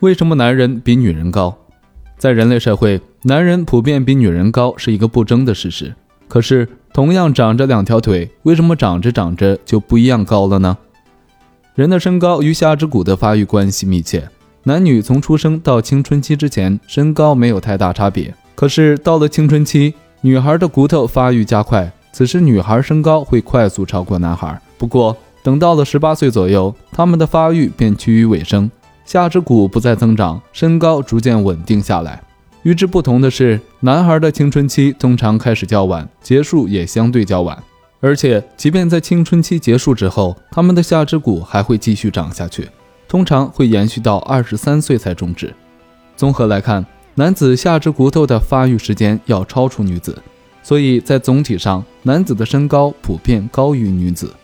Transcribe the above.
为什么男人比女人高？在人类社会，男人普遍比女人高是一个不争的事实。可是，同样长着两条腿，为什么长着长着就不一样高了呢？人的身高与下肢骨的发育关系密切。男女从出生到青春期之前，身高没有太大差别。可是到了青春期，女孩的骨头发育加快，此时女孩身高会快速超过男孩。不过，等到了十八岁左右，他们的发育便趋于尾声，下肢骨不再增长，身高逐渐稳定下来。与之不同的是，男孩的青春期通常开始较晚，结束也相对较晚。而且，即便在青春期结束之后，他们的下肢骨还会继续长下去。通常会延续到二十三岁才终止。综合来看，男子下肢骨头的发育时间要超出女子，所以在总体上，男子的身高普遍高于女子。